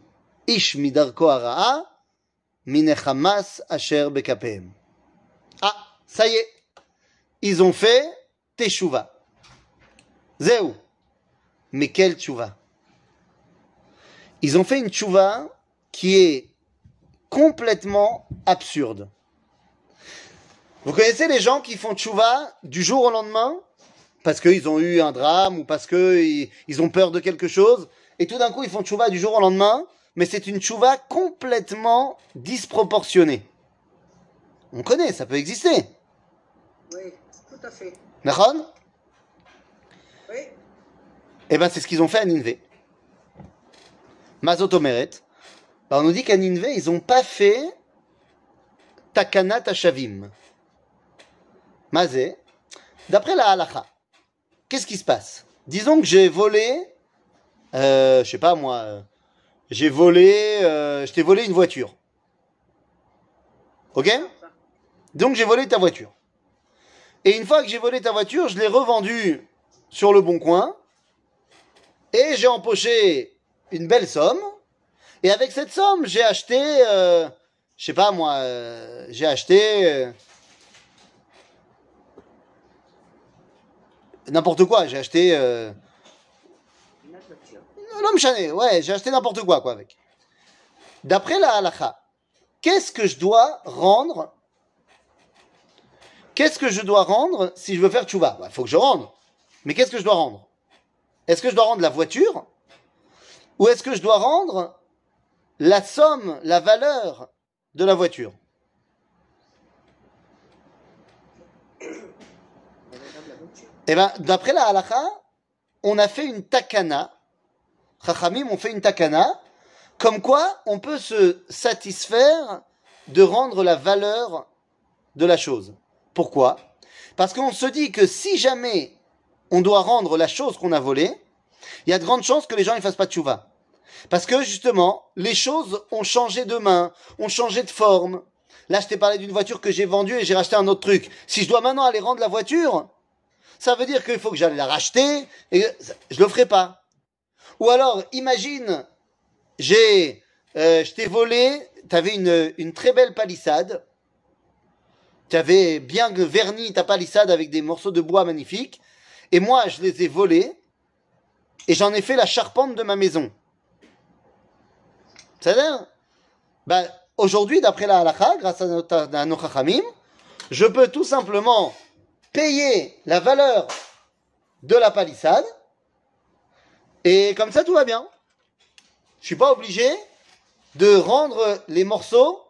איש מדרכו הרעה, מן החמאס אשר בכפיהם. Ah, ça y est, ils ont fait teshuva. Zéou. Mais quelle tchouva Ils ont fait une tchouva qui est complètement absurde. Vous connaissez les gens qui font tchouva du jour au lendemain Parce qu'ils ont eu un drame ou parce qu'ils ils ont peur de quelque chose et tout d'un coup ils font tchouva du jour au lendemain mais c'est une tchouva complètement disproportionnée. On connaît, ça peut exister. Oui, tout à fait. D'accord? Oui. Eh ben c'est ce qu'ils ont fait à Ninvé. Mazot Omeret. Ben, on nous dit qu'à Ninvé, ils n'ont pas fait Takana Tashavim. Mazé. D'après la halacha, qu'est-ce qui se passe? Disons que j'ai volé, euh, je sais pas moi, euh, j'ai volé, euh, je t'ai volé une voiture. Ok? Donc j'ai volé ta voiture. Et une fois que j'ai volé ta voiture, je l'ai revendue sur le bon coin et j'ai empoché une belle somme. Et avec cette somme, j'ai acheté, je sais pas moi, j'ai acheté n'importe quoi. J'ai acheté euh, l'homme chané, ouais, j'ai acheté n'importe quoi quoi avec. D'après la halakha, qu'est-ce que je dois rendre? Qu'est-ce que je dois rendre si je veux faire tchouva? Il faut que je rende. Mais qu'est-ce que je dois rendre? Est-ce que je dois rendre la voiture? Ou est-ce que je dois rendre la somme, la valeur de la voiture On va rendre la voiture. Eh ben, d'après la halakha, on a fait une takana. Chachamim ont fait une takana. Comme quoi, on peut se satisfaire de rendre la valeur de la chose. Pourquoi? Parce qu'on se dit que si jamais on doit rendre la chose qu'on a volée, il y a de grandes chances que les gens ne fassent pas de chouva. Parce que justement, les choses ont changé de main, ont changé de forme. Là, je t'ai parlé d'une voiture que j'ai vendue et j'ai racheté un autre truc. Si je dois maintenant aller rendre la voiture, ça veut dire qu'il faut que j'aille la racheter et je le ferai pas. Ou alors, imagine, j'ai, euh, je t'ai volé, t'avais une, une très belle palissade, tu avais bien verni ta palissade avec des morceaux de bois magnifiques, et moi, je les ai volés, et j'en ai fait la charpente de ma maison. C'est-à-dire, ben, aujourd'hui, d'après la halakha, grâce à nos, à nos chachamim, je peux tout simplement payer la valeur de la palissade, et comme ça, tout va bien. Je suis pas obligé de rendre les morceaux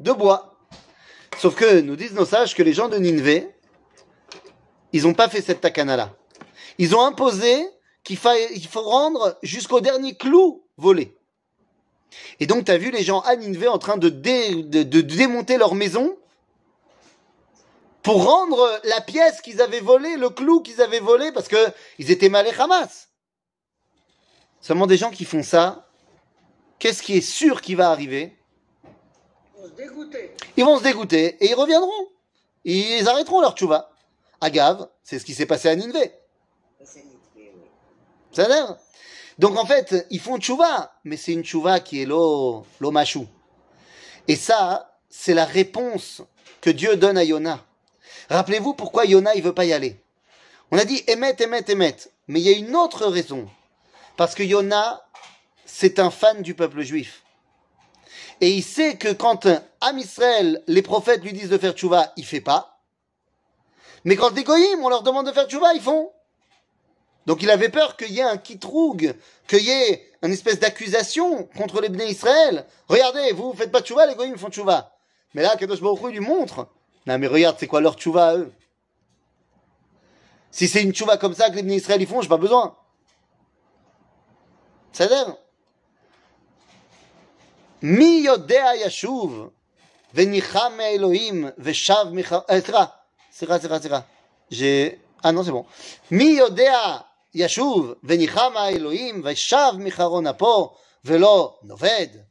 de bois. Sauf que nous disent nos sages que les gens de Ninvé, ils n'ont pas fait cette takana-là. Ils ont imposé qu'il fa- il faut rendre jusqu'au dernier clou volé. Et donc, tu as vu les gens à Ninvé en train de démonter leur maison pour rendre la pièce qu'ils avaient volée, le clou qu'ils avaient volé, parce que ils étaient mal et Hamas. Seulement des gens qui font ça, qu'est-ce qui est sûr qui va arriver? On se dégoûter. Ils vont se dégoûter et ils reviendront. Ils arrêteront leur tchouva. Agave, c'est ce qui s'est passé à oui. Ça a l'air Donc en fait, ils font tchouva, mais c'est une tchouva qui est l'eau, l'eau machou. Et ça, c'est la réponse que Dieu donne à Yona. Rappelez-vous pourquoi Yona, il veut pas y aller. On a dit émet, émet, émet. Mais il y a une autre raison. Parce que Yona, c'est un fan du peuple juif. Et il sait que quand Am Israël, les prophètes lui disent de faire tchouva, il fait pas. Mais quand les goyim, on leur demande de faire tchouva, ils font. Donc il avait peur qu'il y ait un kitroug, qu'il y ait une espèce d'accusation contre les Bnei Israël. Regardez, vous, vous faites pas tchouva, les goyim font tchouva. Mais là, Kadosh Baruch lui montre. Non, mais regarde, c'est quoi leur tchouva à eux? Si c'est une tchouva comme ça que les ministres ils font, j'ai pas besoin. Ça dire Mi yodea yashuv venicham Elohim veshav micha. Euh, c'est quoi, c'est J'ai. Ah non, c'est bon. Mi yodea yashuv venicham Elohim veshav micharon apo velo noved.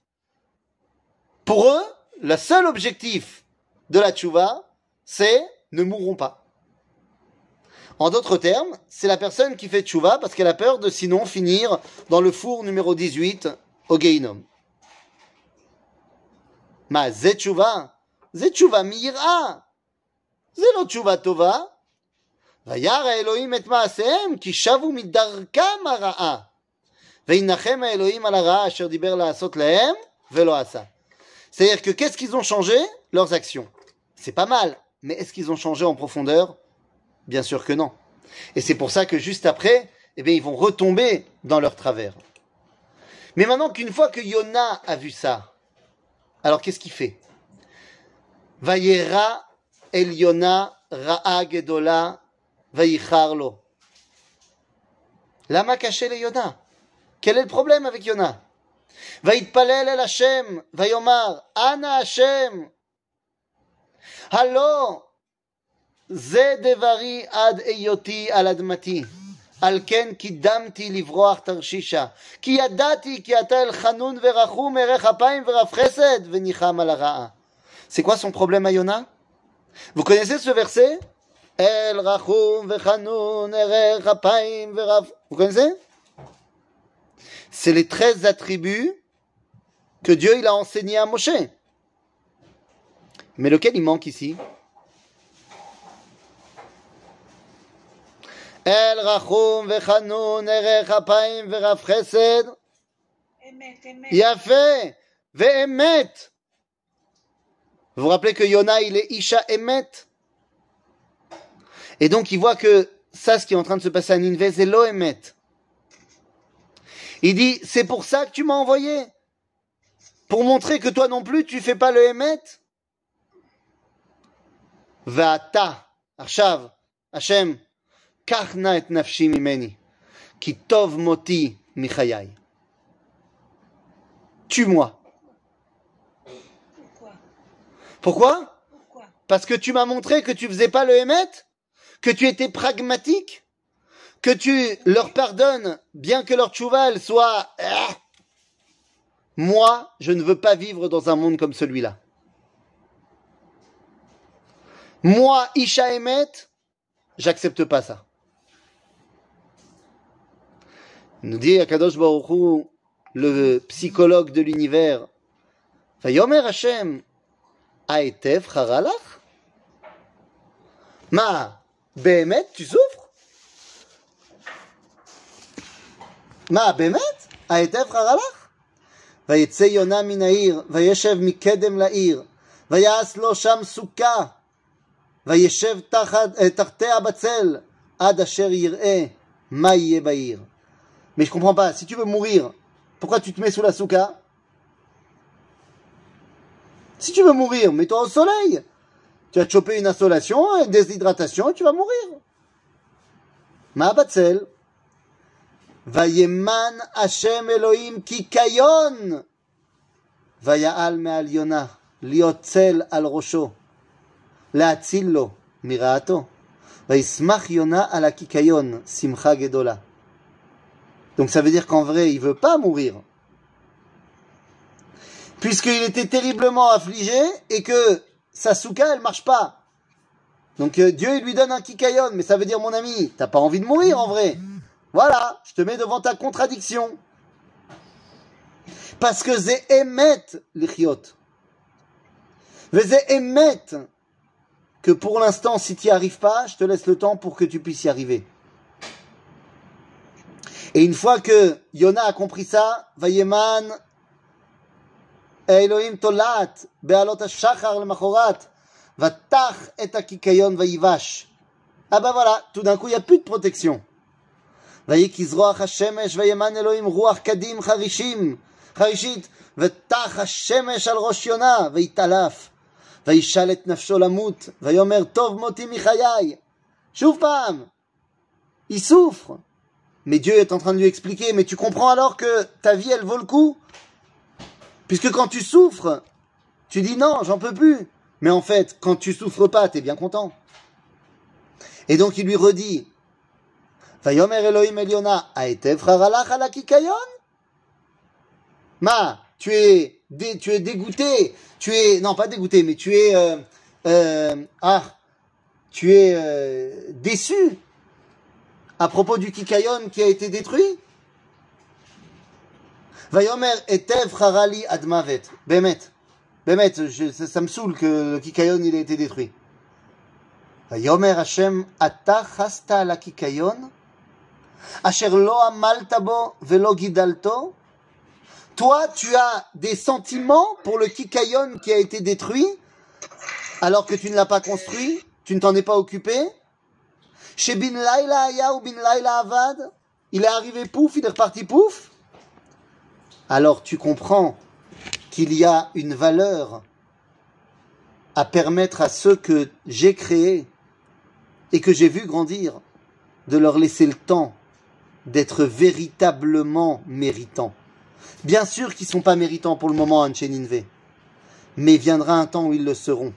Pour eux, le seul objectif de la tchouva, c'est ne mourront pas. En d'autres termes, c'est la personne qui fait tchouva parce qu'elle a peur de sinon finir dans le four numéro 18 au Geinom. Ma זה תשובה? זה תשובה מיראה. זה לא תשובה טובה. וירא האלוהים את מעשיהם, כי שבו מדרכם הרעה. וינחם האלוהים על הרעה אשר דיבר לעשות להם, ולא עשה. C'est-à-dire que qu'est-ce qu'ils ont changé Leurs actions. c'est pas mal. Mais est-ce qu'ils ont changé en profondeur? Bien sûr que non. Et c'est pour ça que juste après, eh bien, ils vont retomber dans leur travers. Mais maintenant qu'une fois que Yona a vu ça, alors qu'est-ce qu'il fait? Vayera el Yona ra'a gedola vayicharlo. Lama caché le Yona. Quel est le problème avec Yona? Vayitpalel el Hashem, vayomar, ana Hashem, הלא, זה דברי עד היותי על אדמתי. על כן קידמתי לברוח תרשישה. כי ידעתי כי אתה אל חנון ורחום, ערך אפיים ורב חסד, וניחם על הרעה. C'est quoi son problème à Yona Vous connaissez ce verset El rachum vechanun erech apayim verav. Vous connaissez C'est les 13 attributs que Dieu il a enseigné à Moshe. Mais lequel il manque ici El Rachum vechanun erechapaim. Yafé. Vous vous rappelez que Yona, il est Isha Emet. Et donc, il voit que ça, ce qui est en train de se passer à Ninveh, c'est l'Oemet. Il dit, c'est pour ça que tu m'as envoyé. Pour montrer que toi non plus, tu fais pas le Emet. Va'ata, Arshav, Hashem, קח נא את נפשי ממני, כי טוב מותי מחיי. Tue-moi. Pourquoi Pourquoi Pourquoi Parce que tu m'as montré que tu faisais pas le Hémet, que tu étais pragmatique, que tu leur pardonnes, bien que leur tchouva elle soit... Ah Moi, je ne veux pas vivre dans un monde comme celui-là. Moi, Isha Emet, j'accepte pas ça. Nous dit Akadosh Baruch Hu, le psychologue de l'univers, Vayomer Hashem, Aetev Haralach Ma, Behemet, tu souffres Ma, Behemet Aetev Haralach ויצא יונה מן העיר, וישב מקדם לעיר, ויעש לו שם סוכה, וישב תחת, אה, תחתיה בצל, עד אשר יראה מה יהיה בעיר. Mais je comprends pas, si tu veux mourir, pourquoi tu te mets sous la souka Si tu veux mourir, mets-toi au soleil. Tu vas te choper une insolation, une déshydratation et tu vas mourir. Ma batzel. וימן השם אלוהים קיקיון ויעל מעל יונה להיות צל על ראשו להציל לו מרעתו וישמח יונה על הקיקיון שמחה גדולה Donc ça veut dire qu'en vrai, il veut pas mourir. Puisqu'il était terriblement affligé et que sa souka, elle marche pas. Donc euh, Dieu, il lui donne un kikayon, mais ça veut dire, mon ami, t'as pas envie de mourir en vrai. Voilà, je te mets devant ta contradiction. Parce que c'est émet l'ichiot. C'est émet que pour l'instant, si tu n'y arrives pas, je te laisse le temps pour que tu puisses y arriver. Et une fois que Yona a compris ça, Vayeman, Elohim tolat, be'alot ha'shachar l'machorat, vatach et ha'kikayon vayivash. Ah bah voilà, tout d'un coup, il n'y a plus de protection. ויקז רוח השמש וימן אלוהים רוח קדים חרישים, חרישית, ותח השמש על ראש יונה, ויתעלף, וישל את נפשו למות, ויאמר טוב מותי מחיי. שוב פעם, il souffre. Mais Dieu est en train de lui expliquer, mais tu comprends alors que ta vie, elle vaut le coup Puisque quand tu souffres, tu dis non, j'en peux plus. Mais en fait, quand tu souffres pas, t'es bien content. Et donc il lui redit, Vayomer Elohim Eliona, Aetev haralach ala kikayon Ma, tu es, tu es dégoûté, tu es, non pas dégoûté, mais tu es, euh, euh, ah, tu es euh, déçu à propos du Kikayon qui a été détruit Vayomer etev harali admavet. Bemet. Bemet, ça, me saoule que le Kikayon il a été détruit. Chasta la Kikayon asher lo amalta bo velo gidalto toi, tu as des sentiments pour le Kikayon qui a été détruit, alors que tu ne l'as pas construit, tu ne t'en es pas occupé? Chez Bin Laila Aya ou Bin Laila Avad, il est arrivé pouf, il est reparti pouf. Alors tu comprends qu'il y a une valeur à permettre à ceux que j'ai créés et que j'ai vu grandir, de leur laisser le temps d'être véritablement méritants. Bien sûr qu'ils sont pas méritants pour le moment, Anche Ninvé. Mais viendra un temps où ils le seront.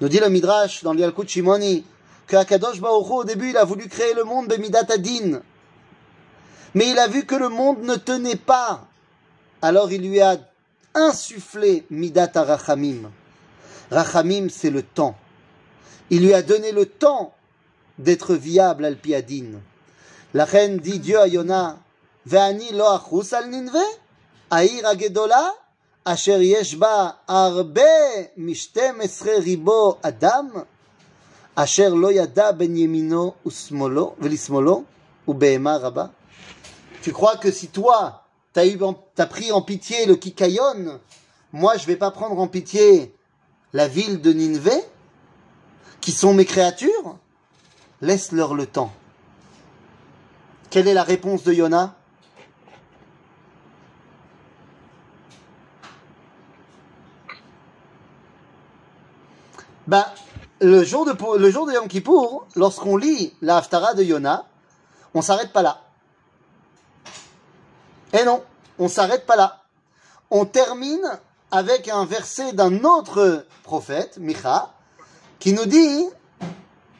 Nous dit le Midrash dans l'Yalkut Shimoni que Akadosh au début, il a voulu créer le monde de Midat Adin. Mais il a vu que le monde ne tenait pas. Alors il lui a insufflé Midat Arachamim. Rachamim, c'est le temps. Il lui a donné le temps d'être viable al Piadin. La reine dit Dieu à Yona, ואני לא אחוס על ננבה, העיר הגדולה, אשר יש בה הרבה משתים עשרה ריבו אדם, אשר לא ידע בין ימינו ושמאלו, ולשמאלו, ובהמה רבה. Tu crois que si toi, t'as eu, en- t'as pris en pitié le Kikayon, moi je vais pas prendre en pitié la ville de Ninvé, qui sont mes créatures Laisse-leur le temps. Quelle est la réponse de Yona Ben, le jour de, le jour Yom Kippour, lorsqu'on lit la Haftara de Yona, on s'arrête pas là. Eh non, on s'arrête pas là. On termine avec un verset d'un autre prophète, Micha, qui nous dit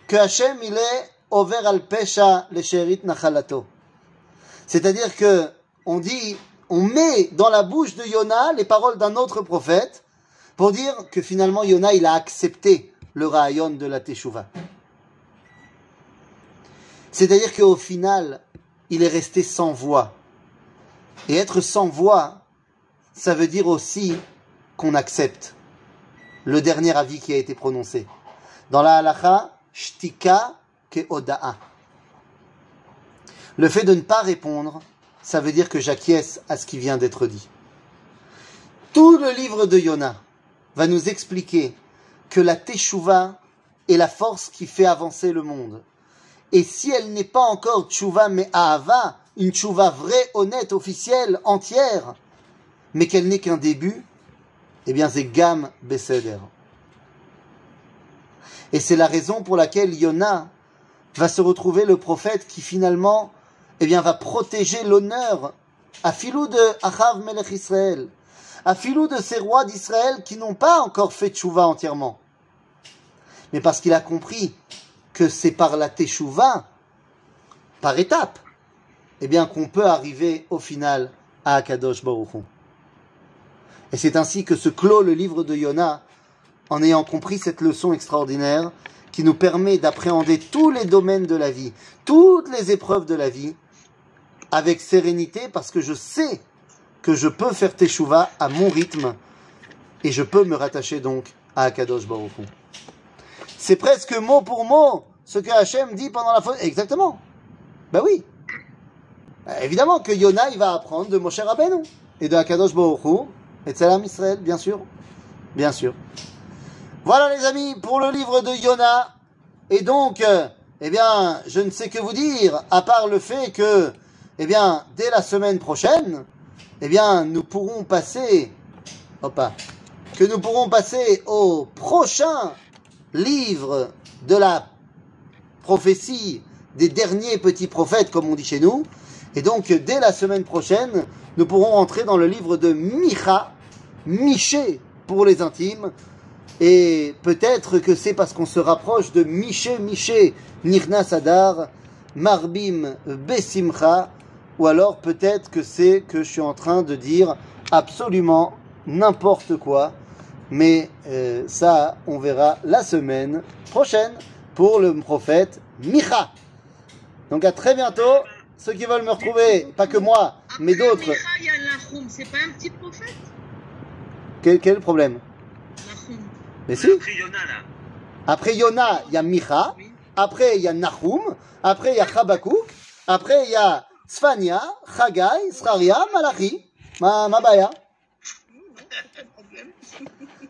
que Hachem, il est over al pesha le sherit nachalato. C'est-à-dire que on dit, on met dans la bouche de Yona les paroles d'un autre prophète pour dire que finalement Yona, il a accepté le rayon de la Teshuvah. C'est-à-dire qu'au final, il est resté sans voix. Et être sans voix, ça veut dire aussi qu'on accepte le dernier avis qui a été prononcé. Dans la halacha, shtika ke oda'a. Le fait de ne pas répondre, ça veut dire que j'acquiesce à ce qui vient d'être dit. Tout le livre de Yona va nous expliquer que la teshuva est la force qui fait avancer le monde. Et si elle n'est pas encore tchouva mais ahava, une tchouva vraie, honnête, officielle, entière, mais qu'elle n'est qu'un début, eh bien c'est Gam Beseder. Et c'est la raison pour laquelle Yona va se retrouver le prophète qui finalement eh bien, va protéger l'honneur à filou de Achav Melech Israël, à filou de ces rois d'Israël qui n'ont pas encore fait tchouva entièrement. Mais parce qu'il a compris que c'est par la teshuva, par étapes, eh bien qu'on peut arriver au final à Akadosh Baruch Hu. Et c'est ainsi que se clôt le livre de Yona en ayant compris cette leçon extraordinaire qui nous permet d'appréhender tous les domaines de la vie, toutes les épreuves de la vie, avec sérénité, parce que je sais que je peux faire teshuva à mon rythme et je peux me rattacher donc à Akadosh Baruch. C'est presque mot pour mot ce que Hachem dit pendant la faute. Exactement. Ben oui. Ben, évidemment que Yona, il va apprendre de Moshe Rabbeinu et de Akadosh Baruch Hu et de Salam Israël, bien sûr. Bien sûr. Voilà les amis pour le livre de Yona. Et donc, euh, eh bien, je ne sais que vous dire, à part le fait que, eh bien, dès la semaine prochaine, eh bien, nous pourrons passer, que nous pourrons passer au prochain livre de la prophétie des derniers petits prophètes, comme on dit chez nous. Et donc, dès la semaine prochaine, nous pourrons entrer dans le livre de Micha, Miché pour les intimes, Et peut-être que c'est parce qu'on se rapproche de Miché Miché, Nirna Sadar, Marbim Besimcha, ou alors peut-être que c'est que je suis en train de dire absolument n'importe quoi. Mais euh, ça, on verra la semaine prochaine pour le prophète Micha. Donc à très bientôt. Ceux qui veulent me retrouver, pas que moi, mais Après d'autres. Micha, il y a Nahum, c'est pas un petit prophète? Quel, quel problème? Nahum. Mais si. a pris Yona là. Après Yona, il y a Micha. Oui. Après, il y a Nahum. Après, il y a Habakkuk. Après, il y a Sfania, Chagai, Sraria, Malachi. Ma, ma baya.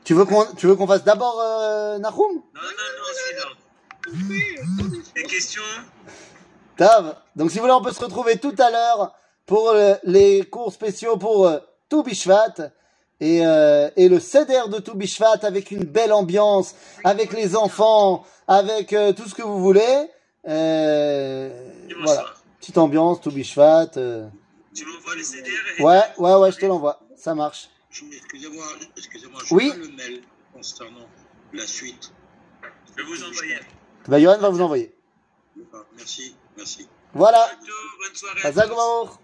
Tu veux qu'on, tu veux qu'on fasse d'abord euh, Nahum? Non, non, non, celui-là. Oui, Des questions? Tav. Donc, si vous voulez, on peut se retrouver tout à l'heure pour euh, les cours spéciaux pour euh, tout Bishvat. Et, euh, et le Seder de tout Bishvat avec une belle ambiance, avec les enfants, avec euh, tout ce que vous voulez. Euh, voilà. Petite ambiance, tout Bishvat. euh. Tu m'envoies le CDR et Ouais, ouais, ouais, je te l'envoie. Ça marche. Excusez-moi, excusez-moi, je Oui. pas le mail concernant la suite. je vais vous envoyer. Bah, Johan va vous envoyer. Merci, merci. Voilà. Bientôt, bonne soirée. à.